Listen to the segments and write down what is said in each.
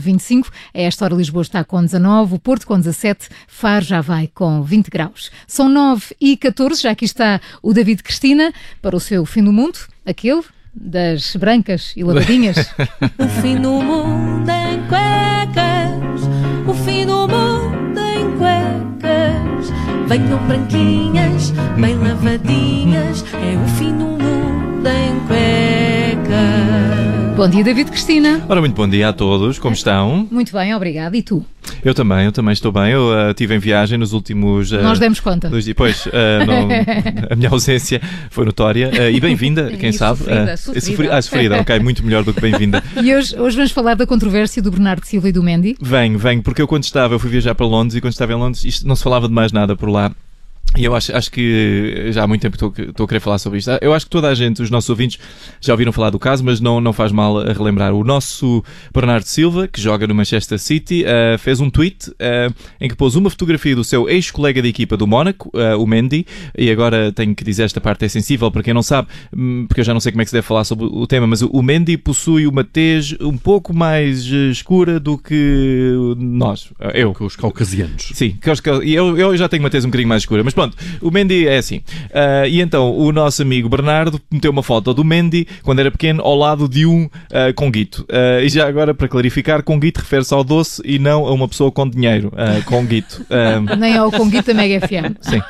25, a esta hora Lisboa está com 19, o Porto com 17, Faro já vai com 20 graus. São 9 e 14, já aqui está o David Cristina para o seu fim do mundo, aquele das brancas e lavadinhas. o fim do mundo em cuecas, o fim do mundo em cuecas. Venham branquinhas, bem lavadinhas, é o fim do mundo em cuecas. Bom dia, David Cristina. Ora, muito bom dia a todos, como estão? Muito bem, obrigado. E tu? Eu também, eu também estou bem. Eu uh, estive em viagem nos últimos. Uh, Nós demos conta. Dois dias. Pois, uh, não, a minha ausência foi notória. e bem-vinda, quem e sabe. Sofrida, sofrida. Ah, sofrida, ok, muito melhor do que bem-vinda. E hoje, hoje vamos falar da controvérsia do Bernardo Silva e do Mendy? Venho, venho, porque eu quando estava, eu fui viajar para Londres e quando estava em Londres, isto não se falava de mais nada por lá. E eu acho, acho que já há muito tempo estou, estou a querer falar sobre isto. Eu acho que toda a gente, os nossos ouvintes, já ouviram falar do caso, mas não, não faz mal a relembrar. O nosso Bernardo Silva, que joga no Manchester City, uh, fez um tweet uh, em que pôs uma fotografia do seu ex-colega de equipa do Mónaco, uh, o Mendy, e agora tenho que dizer esta parte é sensível para quem não sabe, hum, porque eu já não sei como é que se deve falar sobre o tema, mas o Mendy possui uma tez um pouco mais escura do que nós, eu. Que os caucasianos. Sim, eu, eu já tenho uma tez um bocadinho mais escura, mas pronto, pronto, o Mendy é assim. Uh, e então o nosso amigo Bernardo meteu uma foto do Mendy quando era pequeno ao lado de um uh, conguito. Uh, e já agora, para clarificar, conguito refere-se ao doce e não a uma pessoa com dinheiro. Uh, conguito. Nem ao conguito da Mega FM. Sim.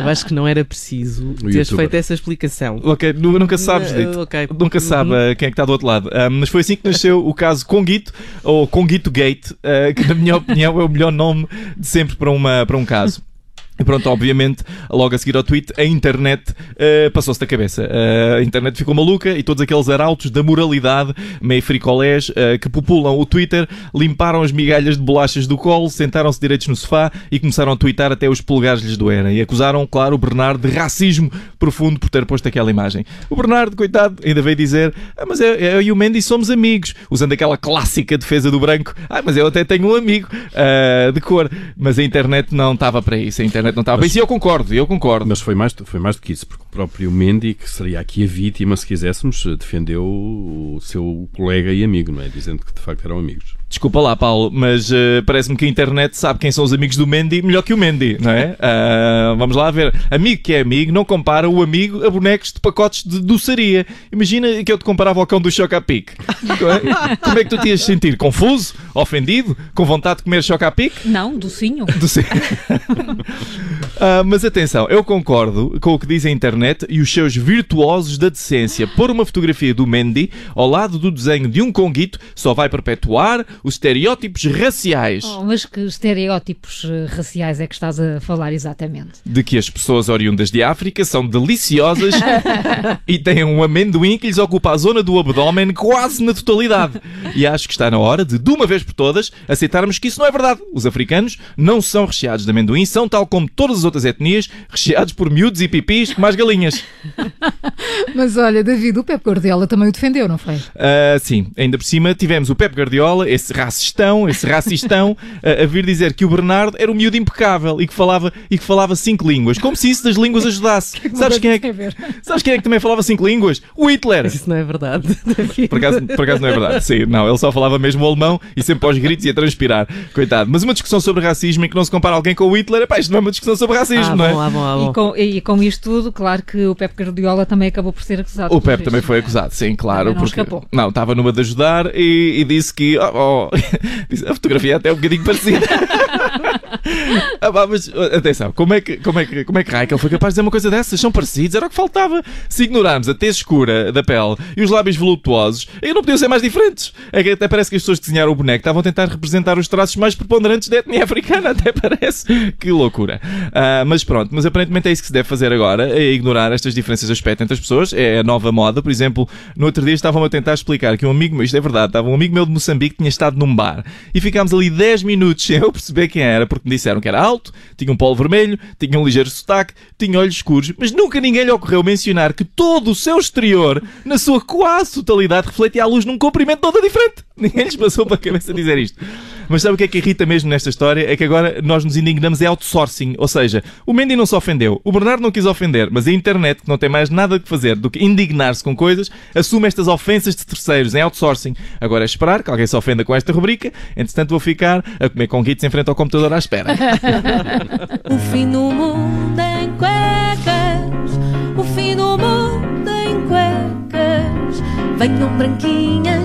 Eu acho que não era preciso teres feito essa explicação. Ok, nunca sabes, Dito. Okay. Nunca sabe uhum. quem é que está do outro lado. mas foi assim que nasceu o caso Conguito, ou Conguito Gate, que na minha opinião é o melhor nome de sempre para, uma, para um caso. E pronto, obviamente, logo a seguir ao tweet, a internet uh, passou-se da cabeça. Uh, a internet ficou maluca e todos aqueles arautos da moralidade, meio fricolés, uh, que populam o Twitter, limparam as migalhas de bolachas do colo, sentaram-se direitos no sofá e começaram a twittar até os polegares lhes doerem. E acusaram, claro, o Bernardo de racismo profundo por ter posto aquela imagem. O Bernardo, coitado, ainda veio dizer, ah, mas eu, eu e o Mendy somos amigos, usando aquela clássica defesa do branco. Ah, mas eu até tenho um amigo de cor. Mas a internet não estava para isso. A internet internet não estava bem. Sim, eu concordo, eu concordo. Mas foi mais, foi mais do que isso, porque o próprio Mendy, que seria aqui a vítima, se quiséssemos, defendeu o seu colega e amigo, não é? Dizendo que de facto eram amigos. Desculpa lá, Paulo, mas uh, parece-me que a internet sabe quem são os amigos do Mendy melhor que o Mendy, não é? Uh, vamos lá ver. Amigo que é amigo não compara o amigo a bonecos de pacotes de doçaria. Imagina que eu te comparava ao cão do Chocapic. É? Como é que tu te ias sentir? Confuso? Ofendido? Com vontade de comer Chocapic? Não, docinho. Docinho. uh, mas atenção, eu concordo com o que diz a internet e os seus virtuosos da decência. Pôr uma fotografia do Mendy ao lado do desenho de um conguito só vai perpetuar os estereótipos raciais. Oh, mas que estereótipos eh, raciais é que estás a falar exatamente? De que as pessoas oriundas de África são deliciosas e têm um amendoim que lhes ocupa a zona do abdômen quase na totalidade. E acho que está na hora de, de uma vez por todas, aceitarmos que isso não é verdade. Os africanos não são recheados de amendoim, são, tal como todas as outras etnias, recheados por miúdos e pipis as galinhas. mas olha, David, o Pep Guardiola também o defendeu, não foi? Uh, sim, ainda por cima tivemos o Pep Guardiola, esse racistão, esse racistão, a, a, vir dizer que o Bernardo era um miúdo impecável e que falava, e que falava cinco línguas. Como se isso das línguas ajudasse. sabes, quem é que, sabes quem é que também falava cinco línguas? O Hitler. Isso não é verdade. Por acaso, por acaso não é verdade. Sim, não, ele só falava mesmo o alemão e sempre aos gritos e a transpirar. Coitado. Mas uma discussão sobre racismo em que não se compara alguém com o Hitler, epá, isto não é uma discussão sobre racismo, ah, não é? Bom, ah, bom, ah, bom. E, com, e com isto tudo, claro que o Pep Guardiola também acabou por ser acusado. O Pep também foi acusado, sim, claro. Não porque, escapou. Não, estava numa de ajudar e, e disse que oh, oh, a fotografia é até um bocadinho parecida. ah, mas atenção, como é que, como é que, como é que Raquel foi capaz de dizer uma coisa dessas? São parecidos, era o que faltava. Se ignorarmos a tez escura da pele e os lábios voluptuosos, aí não podiam ser mais diferentes. É que até parece que as pessoas que desenharam o boneco estavam a tentar representar os traços mais preponderantes da etnia africana, até parece. Que loucura. Uh, mas pronto, mas aparentemente é isso que se deve fazer agora, é ignorar estas diferenças de aspecto entre as pessoas, é a nova moda. Por exemplo, no outro dia estavam a tentar explicar que um amigo meu, isto é verdade, estava um amigo meu de Moçambique tinha estado num bar e ficámos ali 10 minutos sem eu perceber quem era, porque me disseram que era alto, tinha um polo vermelho, tinha um ligeiro sotaque, tinha olhos escuros, mas nunca ninguém lhe ocorreu mencionar que todo o seu exterior, na sua quase totalidade, refletia a luz num comprimento todo diferente. Ninguém lhes passou para a cabeça dizer isto. Mas sabe o que é que irrita mesmo nesta história? É que agora nós nos indignamos é outsourcing. Ou seja, o Mendy não se ofendeu, o Bernardo não quis ofender, mas a internet, que não tem mais nada que fazer do que indignar-se com coisas, assume estas ofensas de terceiros em outsourcing. Agora é esperar que alguém se ofenda com esta rubrica, entretanto vou ficar a comer com guitos em frente ao computador à espera. o fim do mundo em cuecas, o fim do mundo em cuecas. Venham branquinhas,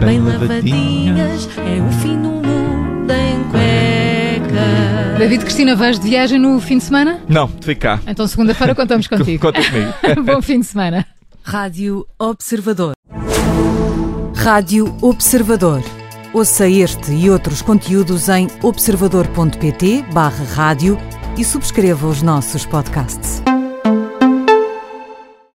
bem, lavadinhas, é o fim do mundo em cuecas. David Cristina, vais de viagem no fim de semana? Não, fico cá. Então segunda-feira contamos contigo. Conta comigo. Bom fim de semana. Rádio Observador. Rádio Observador. Ouça este e outros conteúdos em observador.pt/barra rádio e subscreva os nossos podcasts.